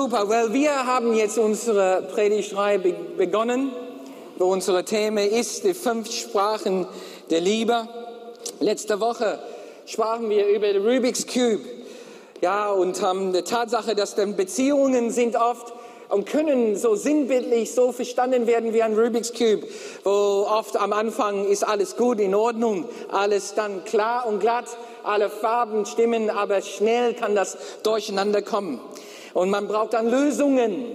Super, well, wir haben jetzt unsere Predigtreihe begonnen, wo unsere Thema ist die fünf Sprachen der Liebe. Letzte Woche sprachen wir über den Rubik's Cube. Ja, und ähm, die Tatsache, dass dann Beziehungen sind oft und können so sinnbildlich so verstanden werden wie ein Rubik's Cube, wo oft am Anfang ist alles gut, in Ordnung, alles dann klar und glatt, alle Farben stimmen, aber schnell kann das durcheinander kommen. Und man braucht dann Lösungen.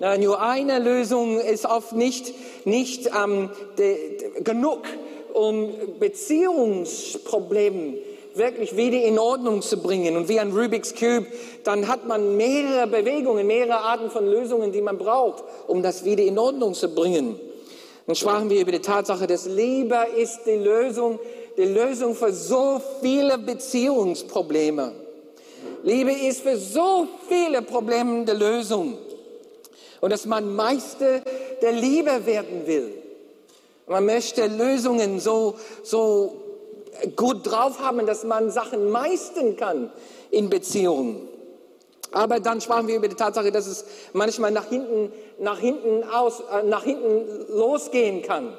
Na, nur eine Lösung ist oft nicht, nicht ähm, de, de, genug, um Beziehungsprobleme wirklich wieder in Ordnung zu bringen. Und wie ein Rubik's Cube, dann hat man mehrere Bewegungen, mehrere Arten von Lösungen, die man braucht, um das wieder in Ordnung zu bringen. Dann sprachen wir über die Tatsache, dass Liebe ist die Lösung, die Lösung für so viele Beziehungsprobleme. Liebe ist für so viele Probleme die Lösung. Und dass man Meister der Liebe werden will. Man möchte Lösungen so, so gut drauf haben, dass man Sachen meistern kann in Beziehungen. Aber dann sprachen wir über die Tatsache, dass es manchmal nach hinten, nach hinten aus, äh, nach hinten losgehen kann.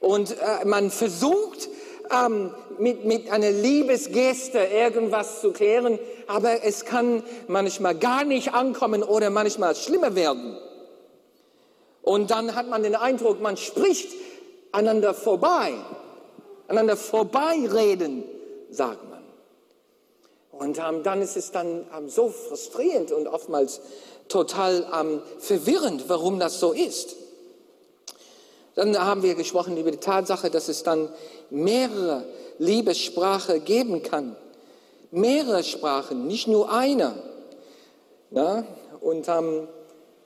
Und äh, man versucht, ähm, mit, mit einer Liebesgeste irgendwas zu klären, aber es kann manchmal gar nicht ankommen oder manchmal schlimmer werden. Und dann hat man den Eindruck, man spricht einander vorbei, einander vorbeireden, sagt man. Und ähm, dann ist es dann ähm, so frustrierend und oftmals total ähm, verwirrend, warum das so ist. Dann haben wir gesprochen über die Tatsache, dass es dann mehrere Liebessprache geben kann. Mehrere Sprachen, nicht nur eine. Ja? Und ähm,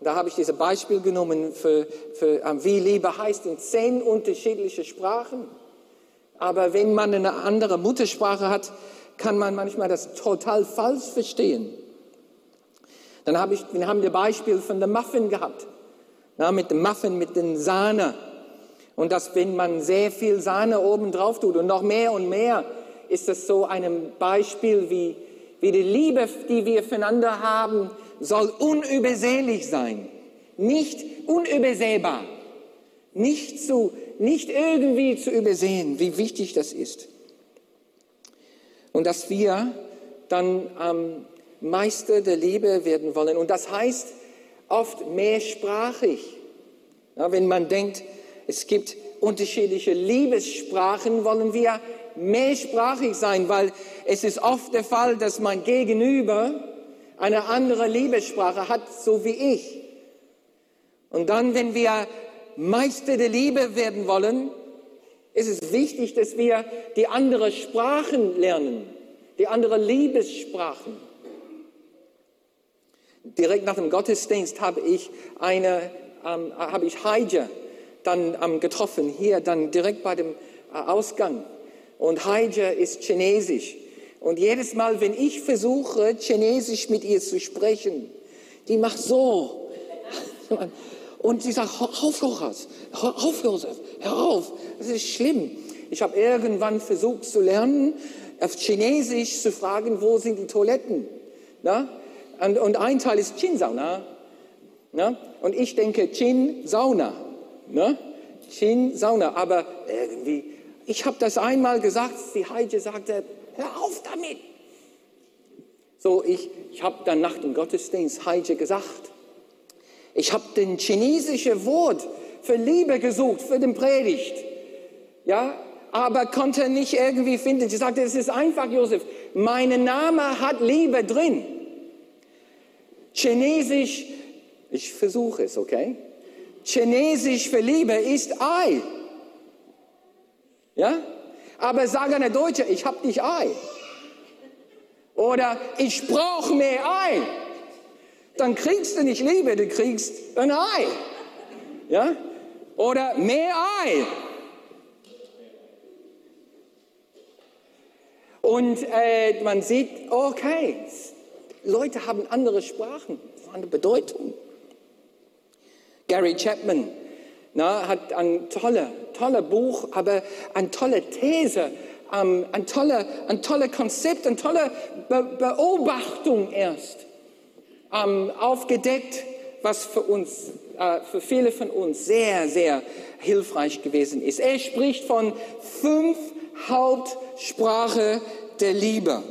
da habe ich dieses Beispiel genommen für, für ähm, wie Liebe heißt in zehn unterschiedliche Sprachen. Aber wenn man eine andere Muttersprache hat, kann man manchmal das total falsch verstehen. Dann habe ich, wir haben das Beispiel von dem Muffin gehabt. Ja, mit dem Muffin, mit den Sahne. Und dass wenn man sehr viel Sahne oben drauf tut und noch mehr und mehr, ist das so ein Beispiel, wie, wie die Liebe, die wir füreinander haben, soll unübersehlich sein. Nicht unübersehbar. Nicht, zu, nicht irgendwie zu übersehen, wie wichtig das ist. Und dass wir dann am Meister der Liebe werden wollen. Und das heißt oft mehrsprachig. Ja, wenn man denkt, es gibt unterschiedliche Liebessprachen, wollen wir mehrsprachig sein, weil es ist oft der Fall, dass mein Gegenüber eine andere Liebessprache hat, so wie ich. Und dann, wenn wir Meister der Liebe werden wollen, ist es wichtig, dass wir die anderen Sprachen lernen, die anderen Liebessprachen. Direkt nach dem Gottesdienst habe ich eine, ähm, habe ich Heide dann ähm, getroffen, hier dann direkt bei dem äh, Ausgang. Und Haija ist Chinesisch. Und jedes Mal, wenn ich versuche, Chinesisch mit ihr zu sprechen, die macht so. Und sie sagt, auf, hör auf, Josef, hör auf. Das ist schlimm. Ich habe irgendwann versucht zu lernen, auf Chinesisch zu fragen, wo sind die Toiletten. Na? Und, und ein Teil ist Chin-Sauna. Und ich denke Chin-Sauna. Ne? Chin Sauna. Aber irgendwie, ich habe das einmal gesagt, die Heide sagte, hör auf damit. So, ich, ich habe dann nach dem Gottesdienst Heide gesagt, ich habe den chinesischen Wort für Liebe gesucht, für den Predigt. Ja, aber konnte nicht irgendwie finden. Sie sagte, es ist einfach, Josef. Mein Name hat Liebe drin. Chinesisch, ich versuche es, okay? Chinesisch für Liebe ist Ei. Ja? Aber sag eine Deutsche, ich hab dich Ei. Oder ich brauche mehr Ei. Dann kriegst du nicht Liebe, du kriegst ein Ei. Ja? Oder mehr Ei. Und äh, man sieht, okay, Leute haben andere Sprachen, andere Bedeutung. Gary Chapman na, hat ein tolles tolle Buch, aber eine tolle These, ähm, ein tolles ein tolle Konzept, eine tolle Be Beobachtung erst. ähm, aufgedeckt, was für uns, äh, für viele von uns sehr, sehr hilfreich gewesen ist. Er spricht von fünf Hauptsprache der Liebe.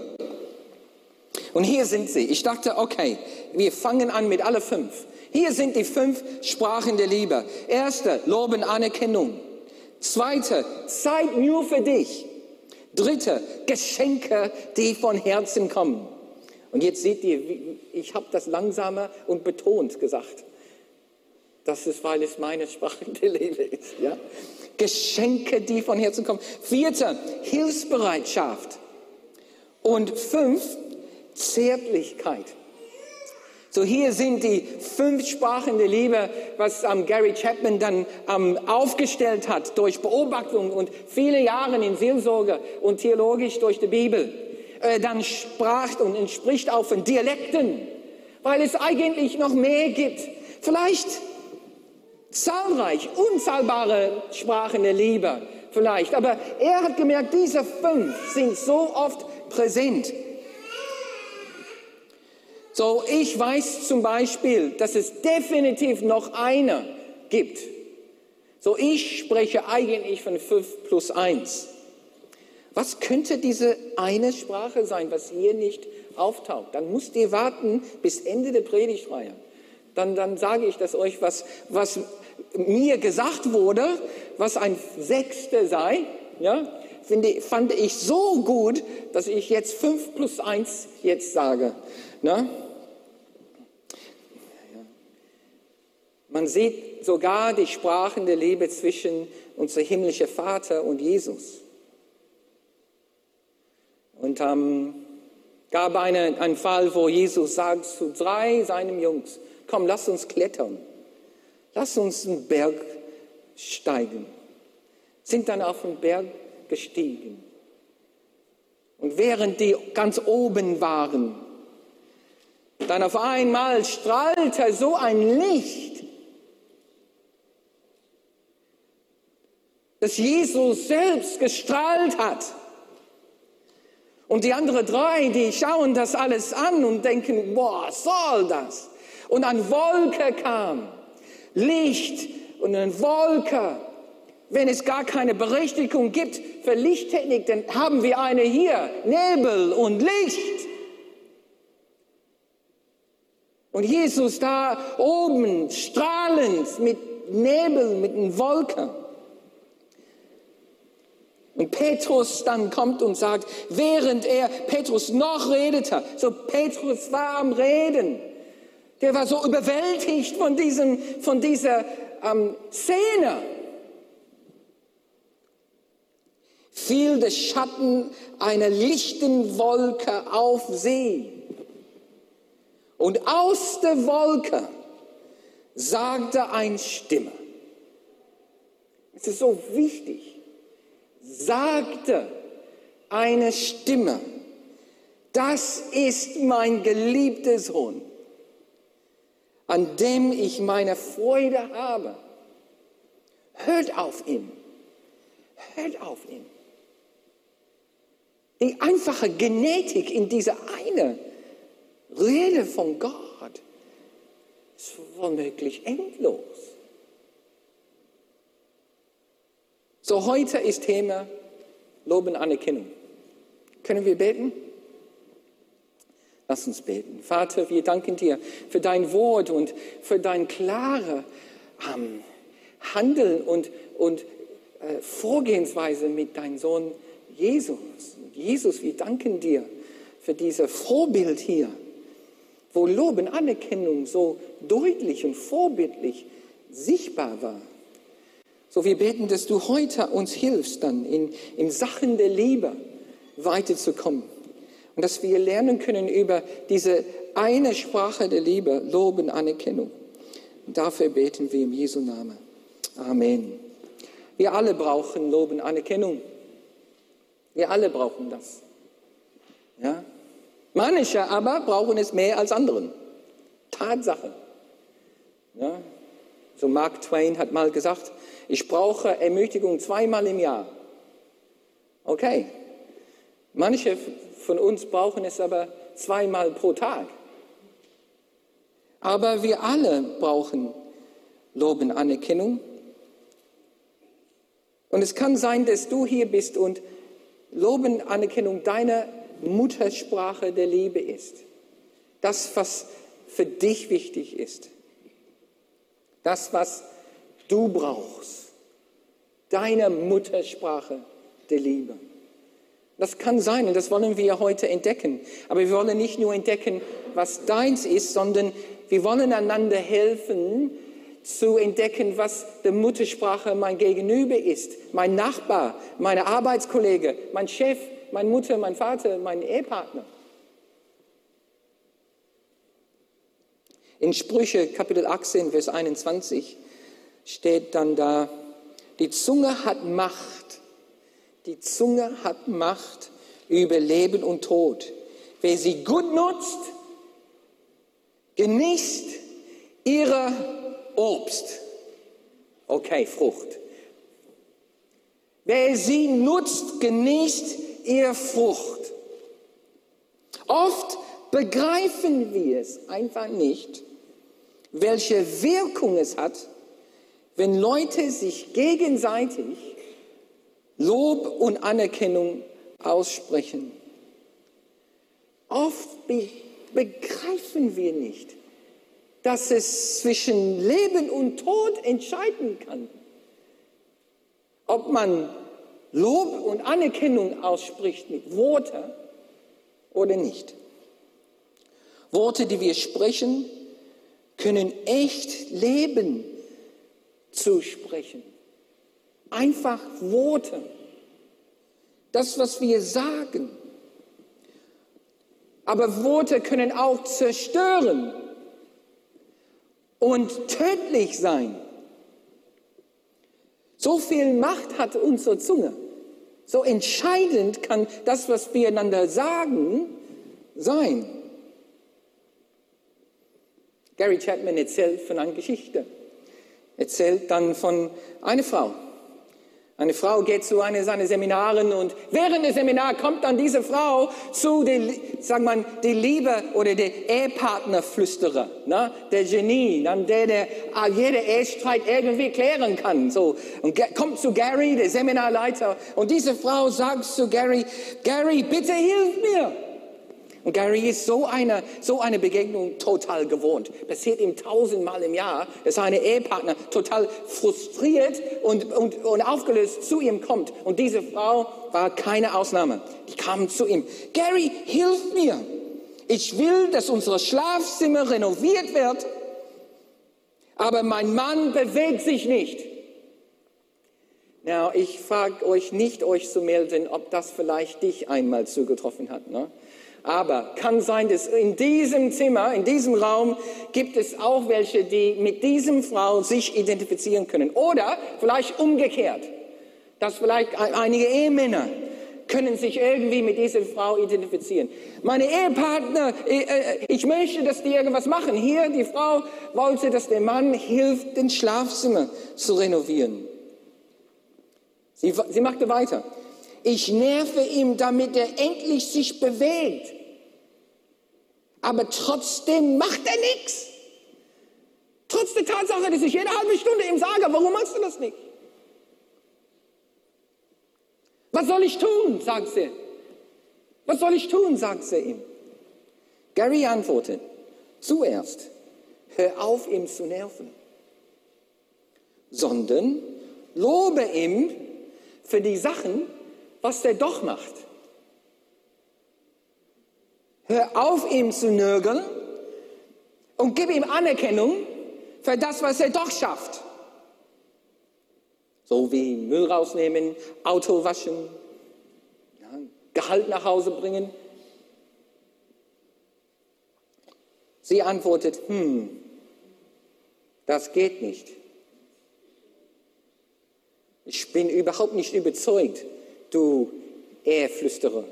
Und hier sind sie. Ich dachte, okay, wir fangen an mit alle fünf. Hier sind die fünf Sprachen der Liebe. Erste, Loben, Anerkennung. Zweite, Zeit nur für dich. Dritte, Geschenke, die von Herzen kommen. Und jetzt seht ihr, ich habe das langsamer und betont gesagt. Das ist, weil es meine Sprache der Liebe ist. Ja? Geschenke, die von Herzen kommen. Vierte, Hilfsbereitschaft. Und fünf, Zärtlichkeit. So hier sind die fünf Sprachen der Liebe, was ähm, Gary Chapman dann ähm, aufgestellt hat durch Beobachtung und viele Jahre in Seelsorge und theologisch durch die Bibel. Äh, dann sprach und entspricht auch von Dialekten, weil es eigentlich noch mehr gibt. Vielleicht zahlreich, unzahlbare Sprachen der Liebe, vielleicht. Aber er hat gemerkt, diese fünf sind so oft präsent. So, ich weiß zum Beispiel, dass es definitiv noch eine gibt. So, ich spreche eigentlich von 5 plus 1. Was könnte diese eine Sprache sein, was hier nicht auftaucht? Dann müsst ihr warten bis Ende der Predigtreihe. Dann, dann sage ich das euch, was, was mir gesagt wurde, was ein Sechster sei. Ja, finde, fand ich so gut, dass ich jetzt 5 plus 1 jetzt sage. Ne? Man sieht sogar die Sprachen der Liebe zwischen unser himmlischer Vater und Jesus. Und ähm, gab eine, einen Fall, wo Jesus sagt zu drei seinen Jungs, komm, lass uns klettern. Lass uns einen Berg steigen. Sind dann auf den Berg gestiegen. Und während die ganz oben waren, dann auf einmal strahlte so ein Licht dass Jesus selbst gestrahlt hat. Und die anderen drei, die schauen das alles an und denken, was soll das? Und eine Wolke kam, Licht und eine Wolke. Wenn es gar keine Berechtigung gibt für Lichttechnik, dann haben wir eine hier, Nebel und Licht. Und Jesus da oben, strahlend mit Nebel, mit einer Wolke. Und Petrus dann kommt und sagt, während er, Petrus noch redete, so Petrus war am Reden, der war so überwältigt von, diesem, von dieser ähm, Szene, fiel der Schatten einer lichten Wolke auf sie. Und aus der Wolke sagte eine Stimme. Es ist so wichtig sagte eine Stimme, das ist mein geliebter Sohn, an dem ich meine Freude habe. Hört auf ihn. Hört auf ihn. Die einfache Genetik in dieser eine Rede von Gott ist womöglich endlos. So heute ist Thema Loben, Anerkennung. Können wir beten? Lass uns beten. Vater, wir danken dir für dein Wort und für dein klare ähm, Handeln und, und äh, Vorgehensweise mit deinem Sohn Jesus. Jesus, wir danken dir für dieses Vorbild hier, wo Loben, Anerkennung so deutlich und vorbildlich sichtbar war. So, wir beten, dass du heute uns hilfst, dann in, in Sachen der Liebe weiterzukommen. Und dass wir lernen können über diese eine Sprache der Liebe, Loben, Anerkennung. Und dafür beten wir im Jesu Namen. Amen. Wir alle brauchen Loben, Anerkennung. Wir alle brauchen das. Ja? Manche aber brauchen es mehr als anderen. Tatsache. Ja? So Mark Twain hat mal gesagt, ich brauche Ermutigung zweimal im Jahr. Okay. Manche von uns brauchen es aber zweimal pro Tag. Aber wir alle brauchen Lob und Anerkennung. Und es kann sein, dass du hier bist und Lob und Anerkennung deiner Muttersprache der Liebe ist. Das, was für dich wichtig ist. Das, was du brauchst. Deine Muttersprache der Liebe. Das kann sein und das wollen wir heute entdecken. Aber wir wollen nicht nur entdecken, was deins ist, sondern wir wollen einander helfen, zu entdecken, was die Muttersprache mein Gegenüber ist, mein Nachbar, meine Arbeitskollege, mein Chef, meine Mutter, mein Vater, mein Ehepartner. In Sprüche Kapitel 18, Vers 21 steht dann da, die Zunge hat Macht, die Zunge hat Macht über Leben und Tod. Wer sie gut nutzt, genießt ihre Obst. Okay, Frucht. Wer sie nutzt, genießt ihre Frucht. Oft begreifen wir es einfach nicht, welche Wirkung es hat, wenn Leute sich gegenseitig Lob und Anerkennung aussprechen. Oft begreifen wir nicht, dass es zwischen Leben und Tod entscheiden kann. Ob man Lob und Anerkennung ausspricht mit Worten oder nicht. Worte, die wir sprechen, können echt Leben zusprechen. Einfach Worte. Das, was wir sagen. Aber Worte können auch zerstören und tödlich sein. So viel Macht hat unsere Zunge. So entscheidend kann das, was wir einander sagen, sein. Gary Chapman erzählt von einer Geschichte. Erzählt dann von einer Frau, eine Frau geht zu einer seiner Seminaren und während des Seminars kommt dann diese Frau zu der, sagen man, die Liebe oder der Ehepartnerflüsterer, ne? der Genie, dann der, der ah, jeder Ehestreit irgendwie klären kann. So und kommt zu Gary, der Seminarleiter, und diese Frau sagt zu Gary: Gary, bitte hilf mir. Und Gary ist so eine, so eine Begegnung total gewohnt. Passiert ihm tausendmal im Jahr, dass seine Ehepartner total frustriert und, und, und aufgelöst zu ihm kommt. Und diese Frau war keine Ausnahme. Die kam zu ihm. Gary, hilf mir. Ich will, dass unser Schlafzimmer renoviert wird, aber mein Mann bewegt sich nicht. Now, ich frage euch nicht, euch zu melden, ob das vielleicht dich einmal zugetroffen hat. Ne? Aber kann sein, dass in diesem Zimmer, in diesem Raum gibt es auch welche, die mit diesem Frau sich identifizieren können. Oder vielleicht umgekehrt, dass vielleicht einige Ehemänner können sich irgendwie mit dieser Frau identifizieren. Meine Ehepartner, äh, äh, ich möchte, dass die irgendwas machen. Hier, die Frau wollte, dass der Mann hilft, den Schlafzimmer zu renovieren. Sie, sie machte weiter. Ich nerve ihm, damit er endlich sich bewegt. Aber trotzdem macht er nichts. Trotz der Tatsache, dass ich jede halbe Stunde ihm sage, warum machst du das nicht? Was soll ich tun? sagt sie. Was soll ich tun? sagt sie ihm. Gary antwortet, zuerst, hör auf, ihm zu nerven, sondern lobe ihm für die Sachen, was der doch macht. Hör auf, ihm zu nörgeln und gib ihm Anerkennung für das, was er doch schafft. So wie Müll rausnehmen, Auto waschen, Gehalt nach Hause bringen. Sie antwortet, hm, das geht nicht. Ich bin überhaupt nicht überzeugt, du Eheflüsterer.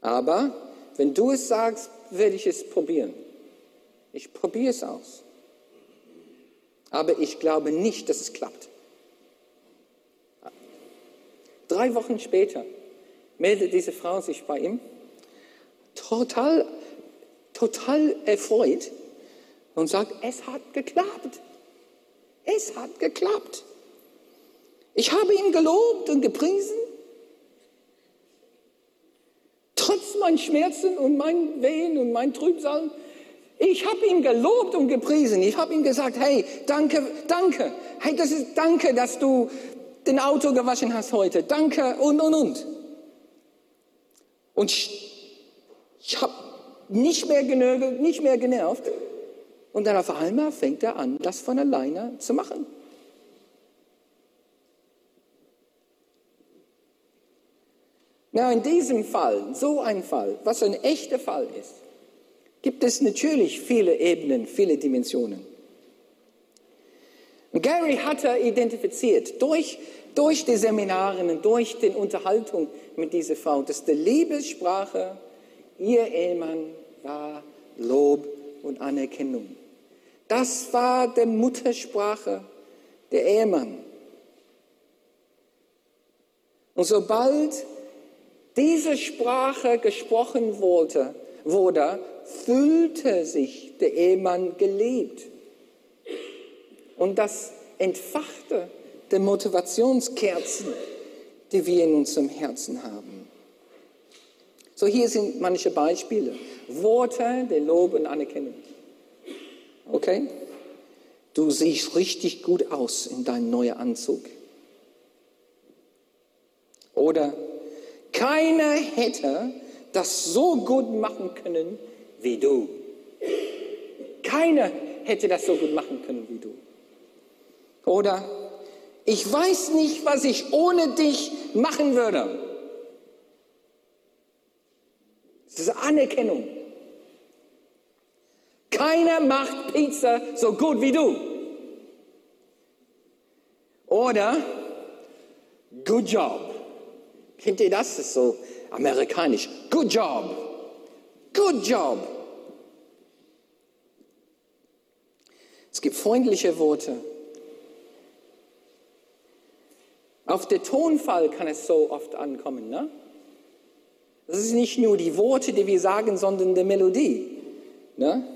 Aber wenn du es sagst, werde ich es probieren. Ich probiere es aus. Aber ich glaube nicht, dass es klappt. Drei Wochen später meldet diese Frau sich bei ihm, total, total erfreut, und sagt, es hat geklappt. Es hat geklappt. Ich habe ihn gelobt und gepriesen. Trotz meinen Schmerzen und meinen Wehen und meinen Trübsalen. Ich habe ihn gelobt und gepriesen. Ich habe ihm gesagt, hey, danke, danke. Hey, das ist danke, dass du den Auto gewaschen hast heute. Danke und, und, und. Und ich, habe nicht mehr genögelt, nicht mehr genervt. Und dann auf einmal fängt er an, das von alleine zu machen. Na, in diesem Fall, so ein Fall, was ein echter Fall ist, gibt es natürlich viele Ebenen, viele Dimensionen. Und Gary hatte identifiziert durch, durch die Seminare und durch die Unterhaltung mit dieser Frau, dass die Liebessprache ihr Ehemann war Lob und Anerkennung. Das war die Muttersprache der Ehemann. Und sobald diese Sprache gesprochen wurde, wurde fühlte sich der Ehemann geliebt. Und das entfachte die Motivationskerzen, die wir in unserem Herzen haben. So hier sind manche Beispiele. Worte der Lob und Anerkennung. Okay? Du siehst richtig gut aus in deinem neuen Anzug. Oder keiner hätte das so gut machen können wie du. Keiner hätte das so gut machen können wie du. Oder ich weiß nicht, was ich ohne dich machen würde. Das ist Anerkennung. Keiner macht Pizza so gut wie du. Oder good job. Kennt ihr das? Das ist so amerikanisch. Good job. Good job. Es gibt freundliche Worte. Auf den Tonfall kann es so oft ankommen. Ne? Das ist nicht nur die Worte, die wir sagen, sondern die Melodie. Ne?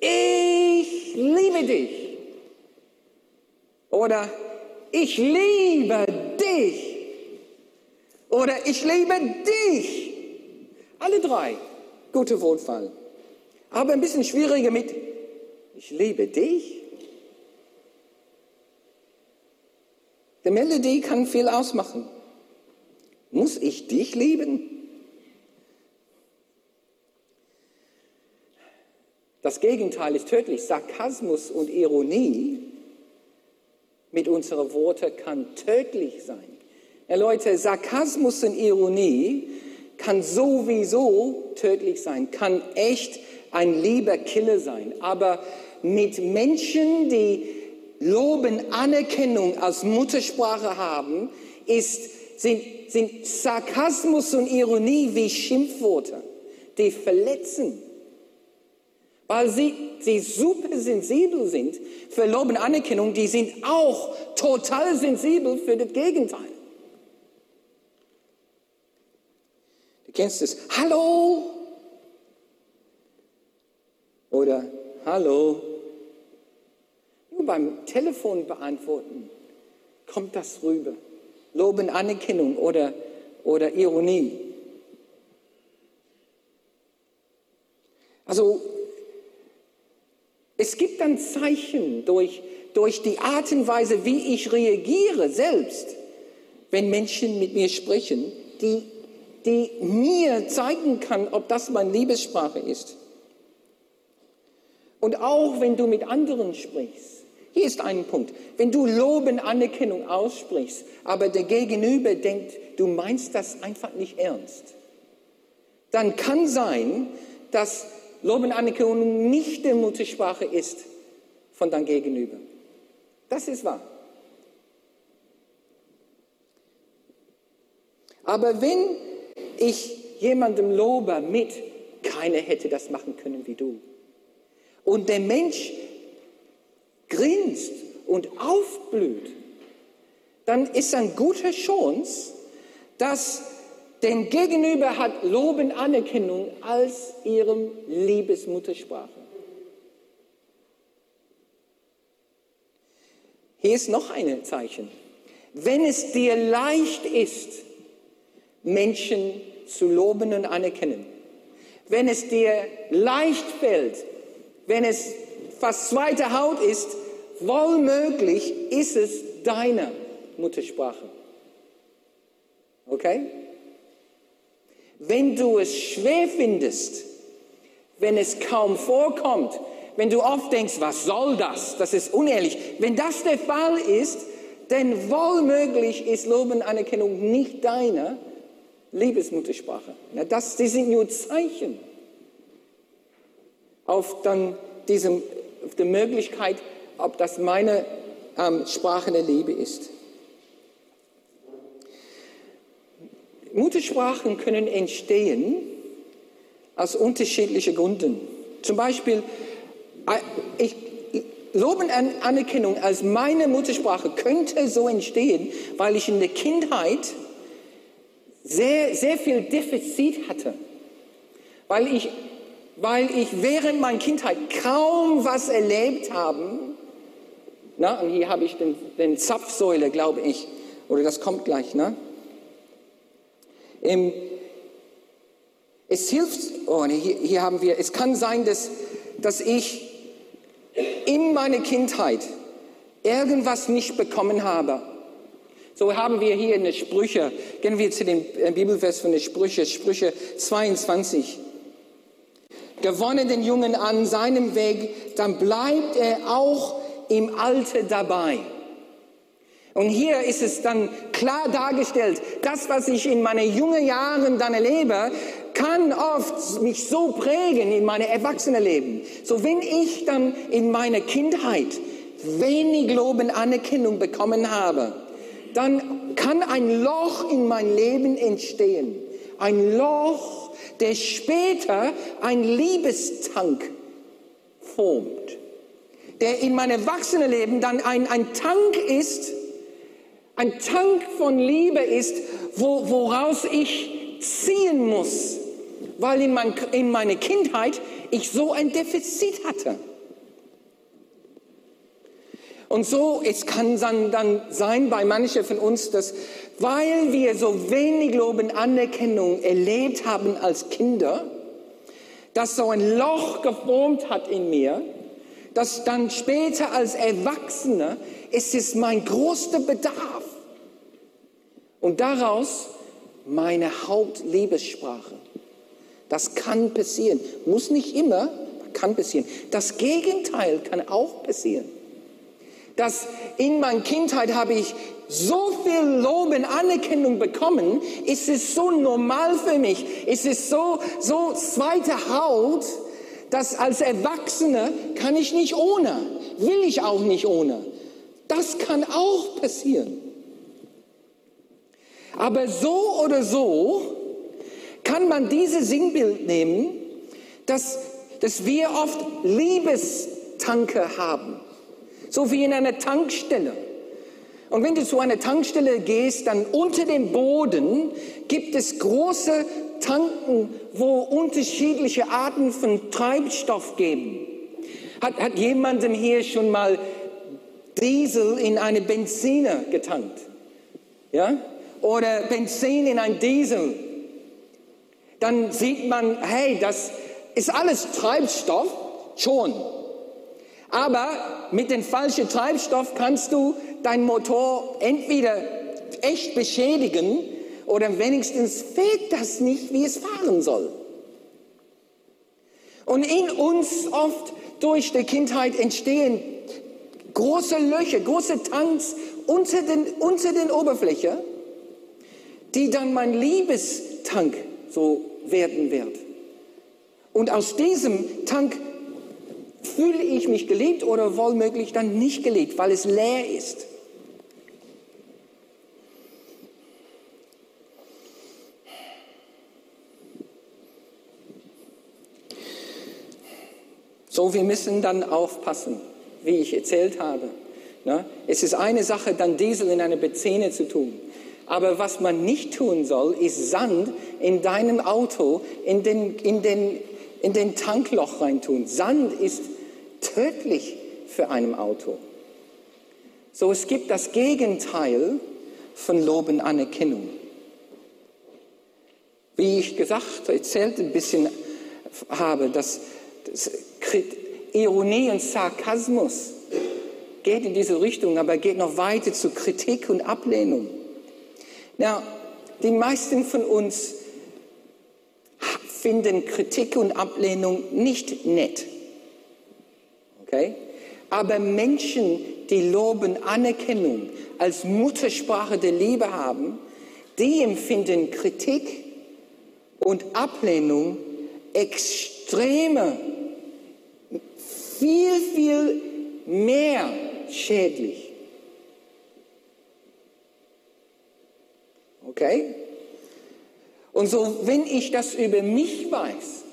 Ich liebe dich. Oder ich liebe dich. Oder ich liebe dich. Alle drei. Gute Wortfall. Aber ein bisschen schwieriger mit ich liebe dich. Die Melodie kann viel ausmachen. Muss ich dich lieben? Das Gegenteil ist tödlich. Sarkasmus und Ironie mit unseren Worten kann tödlich sein. Ja, Leute, Sarkasmus und Ironie kann sowieso tödlich sein, kann echt ein lieber Killer sein. Aber mit Menschen, die Loben, Anerkennung als Muttersprache haben, ist, sind, sind Sarkasmus und Ironie wie Schimpfworte, die verletzen. Weil sie, sie super sensibel sind für Lob und Anerkennung, die sind auch total sensibel für das Gegenteil. Kennst es. Hallo. Oder Hallo. Nur beim Telefon beantworten kommt das rüber. Loben, Anerkennung oder, oder Ironie. Also es gibt dann Zeichen durch, durch die Art und Weise, wie ich reagiere selbst, wenn Menschen mit mir sprechen, die die mir zeigen kann, ob das meine Liebessprache ist. Und auch wenn du mit anderen sprichst, hier ist ein Punkt, wenn du Loben, Anerkennung aussprichst, aber der Gegenüber denkt, du meinst das einfach nicht ernst, dann kann sein, dass Loben, Anerkennung nicht die Muttersprache ist von deinem Gegenüber. Das ist wahr. Aber wenn ich jemandem lobe mit, keiner hätte das machen können wie du. Und der Mensch grinst und aufblüht, dann ist ein guter Chance, dass den Gegenüber hat Loben Anerkennung als ihrem Liebesmuttersprache. Hier ist noch ein Zeichen. Wenn es dir leicht ist, Menschen zu loben und anerkennen, wenn es dir leicht fällt, wenn es fast zweite Haut ist, wohlmöglich ist es deine Muttersprache. Okay? Wenn du es schwer findest, wenn es kaum vorkommt, wenn du oft denkst, was soll das? Das ist unehrlich. Wenn das der Fall ist, dann wohlmöglich ist Lob und Anerkennung nicht deine Liebesmuttersprache. Ja, das, die sind nur Zeichen auf dann diesem, auf die Möglichkeit, ob das meine ähm, Sprache der Liebe ist. Muttersprachen können entstehen aus unterschiedlichen Gründen. Zum Beispiel, äh, ich, Lob und Anerkennung als meine Muttersprache könnte so entstehen, weil ich in der Kindheit sehr, sehr viel Defizit hatte. Weil ich, weil ich während meiner Kindheit kaum was erlebt habe. Na, und hier habe ich den, den Zapfsäule, glaube ich. Oder das kommt gleich, ne? Im, es hilft, oh, hier, hier haben wir, es kann sein, dass, dass ich in meiner Kindheit irgendwas nicht bekommen habe. So haben wir hier eine Sprüche. Gehen wir zu dem äh, Bibelvers von den Sprüche, Sprüche 22. Gewonnen den Jungen an seinem Weg, dann bleibt er auch im Alter dabei. Und hier ist es dann klar dargestellt, das, was ich in meinen jungen Jahren dann erlebe, kann oft mich so prägen in meine Erwachsenenleben. So wenn ich dann in meiner Kindheit wenig Lob und Anerkennung bekommen habe, dann kann ein Loch in mein Leben entstehen. Ein Loch, der später ein Liebestank formt. Der in meinem Erwachsenenleben dann ein, ein Tank ist, ein Tank von Liebe ist, wo, woraus ich ziehen muss weil in, mein, in meiner Kindheit ich so ein Defizit hatte. Und so, es kann dann, dann sein bei manchen von uns, dass weil wir so wenig Lob und Anerkennung erlebt haben als Kinder, dass so ein Loch geformt hat in mir, dass dann später als Erwachsener ist es mein größter Bedarf. Und daraus meine Hauptliebessprache. Das kann passieren. Muss nicht immer, kann passieren. Das Gegenteil kann auch passieren. Dass in meiner Kindheit habe ich so viel Lob und Anerkennung bekommen, ist es so normal für mich, ist es so, so zweite Haut, dass als Erwachsener kann ich nicht ohne, will ich auch nicht ohne. Das kann auch passieren. Aber so oder so kann man dieses Sinnbild nehmen, dass, dass wir oft Liebestanke haben, so wie in einer Tankstelle. Und wenn du zu einer Tankstelle gehst, dann unter dem Boden gibt es große Tanken, wo unterschiedliche Arten von Treibstoff geben. Hat, hat jemandem hier schon mal Diesel in eine Benziner getankt? Ja? Oder Benzin in ein Diesel? dann sieht man, hey, das ist alles Treibstoff, schon. Aber mit dem falschen Treibstoff kannst du deinen Motor entweder echt beschädigen oder wenigstens fehlt das nicht, wie es fahren soll. Und in uns oft durch die Kindheit entstehen große Löcher, große Tanks unter den, unter den Oberfläche, die dann mein Liebestank so werden wird. Und aus diesem Tank fühle ich mich geliebt oder wohlmöglich dann nicht geliebt, weil es leer ist. So, wir müssen dann aufpassen, wie ich erzählt habe. Es ist eine Sache, dann Diesel in eine Benzine zu tun. Aber was man nicht tun soll, ist Sand in deinem Auto in den, in den, in den Tankloch reintun. Sand ist tödlich für ein Auto. So, es gibt das Gegenteil von Lob und Anerkennung. Wie ich gesagt, erzählt ein bisschen habe, dass, dass Ironie und Sarkasmus geht in diese Richtung, aber geht noch weiter zu Kritik und Ablehnung. Na, die meisten von uns finden Kritik und Ablehnung nicht nett. Okay? Aber Menschen, die loben Anerkennung als Muttersprache der Liebe haben, die empfinden Kritik und Ablehnung extreme, viel, viel mehr schädlich. Okay? Und so, wenn ich das über mich weiß,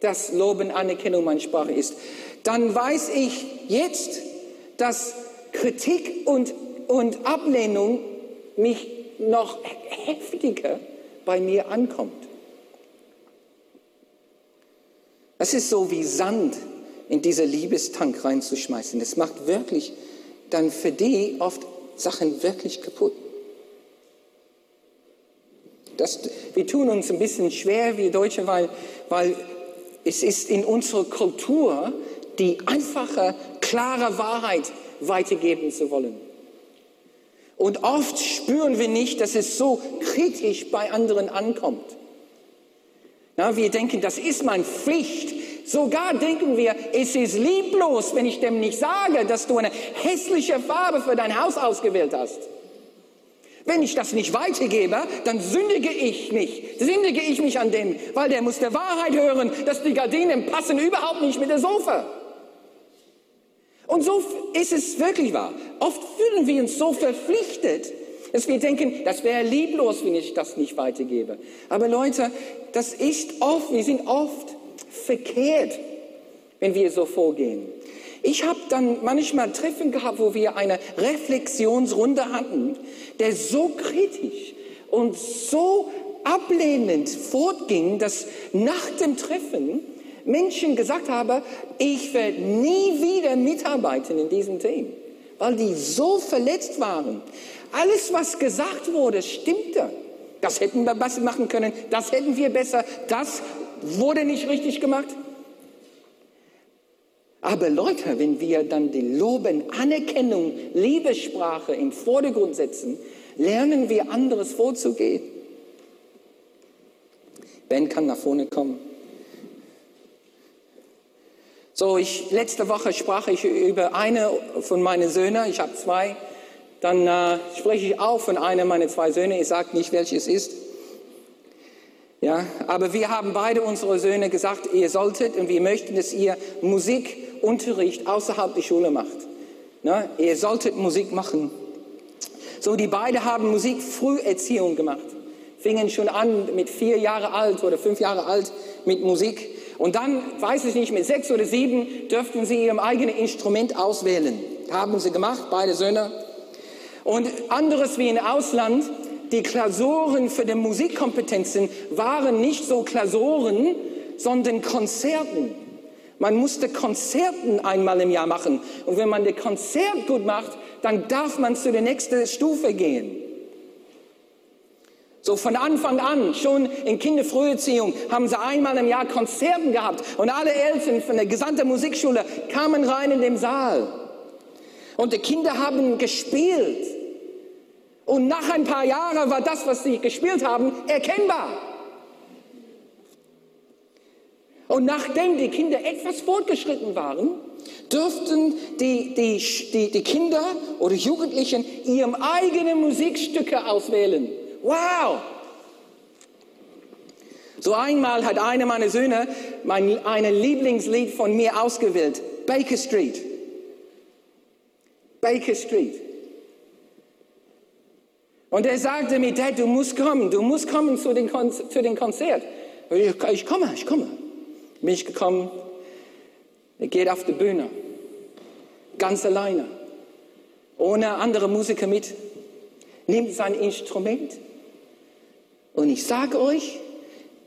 dass Loben Anerkennung meine Sprache ist, dann weiß ich jetzt, dass Kritik und, und Ablehnung mich noch heftiger bei mir ankommt. Das ist so wie Sand in dieser Liebestank reinzuschmeißen. Das macht wirklich dann für die oft Sachen wirklich kaputt. Das, wir tun uns ein bisschen schwer, wir Deutsche, weil, weil es ist in unserer Kultur die einfache, klare Wahrheit weitergeben zu wollen. Und oft spüren wir nicht, dass es so kritisch bei anderen ankommt. Na, wir denken, das ist meine Pflicht. Sogar denken wir, es ist lieblos, wenn ich dem nicht sage, dass du eine hässliche Farbe für dein Haus ausgewählt hast. Wenn ich das nicht weitergebe, dann sündige ich mich, sündige ich mich an dem, weil der muss der Wahrheit hören, dass die Gardinen passen überhaupt nicht mit der Sofa. Und so ist es wirklich wahr. Oft fühlen wir uns so verpflichtet, dass wir denken, das wäre lieblos, wenn ich das nicht weitergebe. Aber Leute, das ist oft, wir sind oft verkehrt, wenn wir so vorgehen. Ich habe dann manchmal Treffen gehabt, wo wir eine Reflexionsrunde hatten, der so kritisch und so ablehnend fortging, dass nach dem Treffen Menschen gesagt haben, ich werde nie wieder mitarbeiten in diesem Team, weil die so verletzt waren. Alles, was gesagt wurde, stimmte. Das hätten wir besser machen können, das hätten wir besser, das wurde nicht richtig gemacht. Aber Leute, wenn wir dann die Loben, Anerkennung, Liebessprache im Vordergrund setzen, lernen wir anderes vorzugehen. Ben kann nach vorne kommen. So, ich, letzte Woche sprach ich über eine von meinen Söhnen. Ich habe zwei. Dann äh, spreche ich auch von einem meiner zwei Söhne. Ich sage nicht, welches ist. Ja, aber wir haben beide unsere Söhne gesagt, ihr solltet und wir möchten, dass ihr Musikunterricht außerhalb der Schule macht. Na, ihr solltet Musik machen. So, die beiden haben Musikfrüherziehung gemacht. Fingen schon an mit vier Jahre alt oder fünf Jahre alt mit Musik. Und dann, weiß ich nicht, mit sechs oder sieben dürften sie ihr eigenes Instrument auswählen. Haben sie gemacht, beide Söhne. Und anderes wie im Ausland, die Klausuren für die Musikkompetenzen waren nicht so Klausuren, sondern Konzerten. Man musste Konzerten einmal im Jahr machen. Und wenn man das Konzert gut macht, dann darf man zu der nächsten Stufe gehen. So von Anfang an, schon in Kinderfrüherziehung, haben sie einmal im Jahr Konzerten gehabt. Und alle Eltern von der gesamten Musikschule kamen rein in den Saal. Und die Kinder haben gespielt. Und nach ein paar Jahren war das, was sie gespielt haben, erkennbar. Und nachdem die Kinder etwas fortgeschritten waren, dürften die, die, die, die Kinder oder Jugendlichen ihrem eigenen Musikstücke auswählen. Wow! So einmal hat einer meiner Söhne mein ein Lieblingslied von mir ausgewählt, Baker Street. Baker Street. Und er sagte mir, Dad, du musst kommen, du musst kommen zu dem, Kon zu dem Konzert. Ich, ich komme, ich komme. Bin ich gekommen, er geht auf die Bühne, ganz alleine, ohne andere Musiker mit, nimmt sein Instrument und ich sage euch,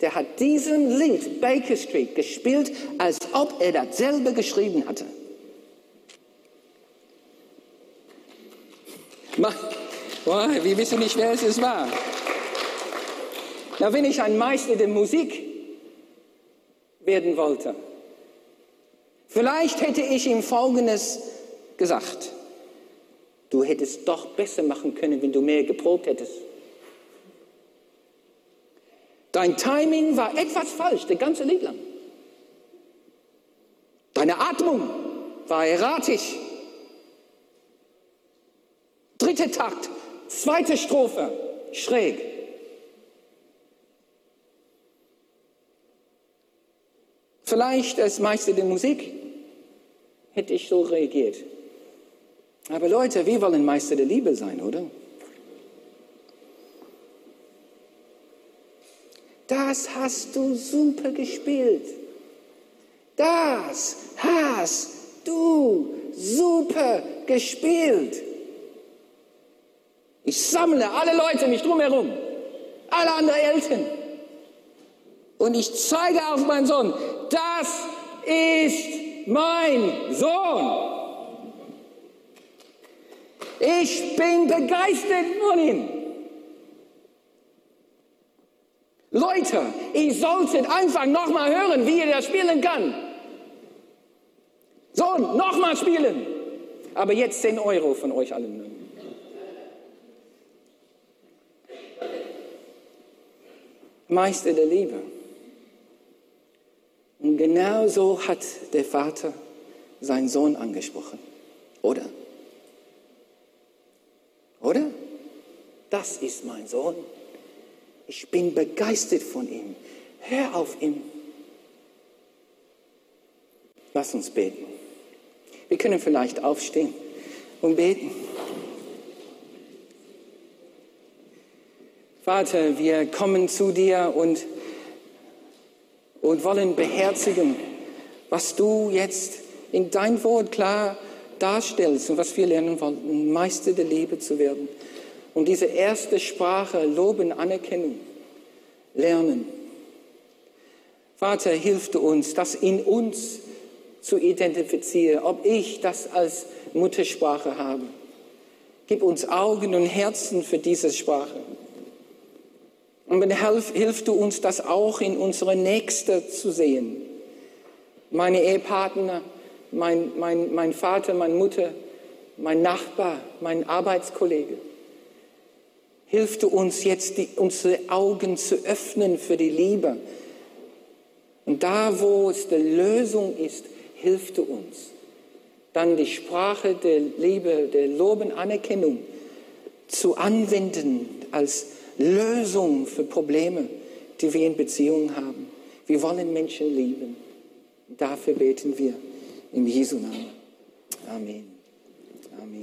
der hat diesen Lied Baker Street gespielt, als ob er das selber geschrieben hatte. wir wissen nicht, wer es war. Na, wenn ich ein Meister der Musik werden wollte, vielleicht hätte ich ihm Folgendes gesagt. Du hättest doch besser machen können, wenn du mehr geprobt hättest. Dein Timing war etwas falsch, der ganze Lied lang. Deine Atmung war erratisch. Dritter Takt, zweite Strophe, schräg. Vielleicht als Meister der Musik hätte ich so reagiert. Aber Leute, wir wollen Meister der Liebe sein, oder? Das hast du super gespielt. Das hast du super gespielt. Ich sammle alle Leute mich drumherum, alle anderen Eltern. Und ich zeige auf meinen Sohn, das ist mein Sohn. Ich bin begeistert von ihm. Leute, ihr solltet einfach nochmal hören, wie ihr das spielen kann. Sohn, nochmal spielen. Aber jetzt 10 Euro von euch allen. Meister der Liebe. Und genau so hat der Vater seinen Sohn angesprochen? Oder? Das ist mein Sohn. Ich bin begeistert von ihm. Hör auf ihn. Lass uns beten. Wir können vielleicht aufstehen und beten. Vater, wir kommen zu dir und, und wollen beherzigen, was du jetzt in dein Wort klar darstellst und was wir lernen wollen, Meister der Liebe zu werden. Und diese erste Sprache, Loben, Anerkennung, lernen. Vater, hilf du uns, das in uns zu identifizieren, ob ich das als Muttersprache habe. Gib uns Augen und Herzen für diese Sprache. Und hilf, hilf du uns, das auch in unsere Nächste zu sehen. Meine Ehepartner, mein, mein, mein Vater, meine Mutter, mein Nachbar, mein Arbeitskollege. Hilf du uns jetzt, die, unsere Augen zu öffnen für die Liebe. Und da, wo es die Lösung ist, hilf du uns. Dann die Sprache der Liebe, der Loben, Anerkennung zu anwenden als Lösung für Probleme, die wir in Beziehungen haben. Wir wollen Menschen lieben. Dafür beten wir. Im Jesu Namen. Amen. Amen.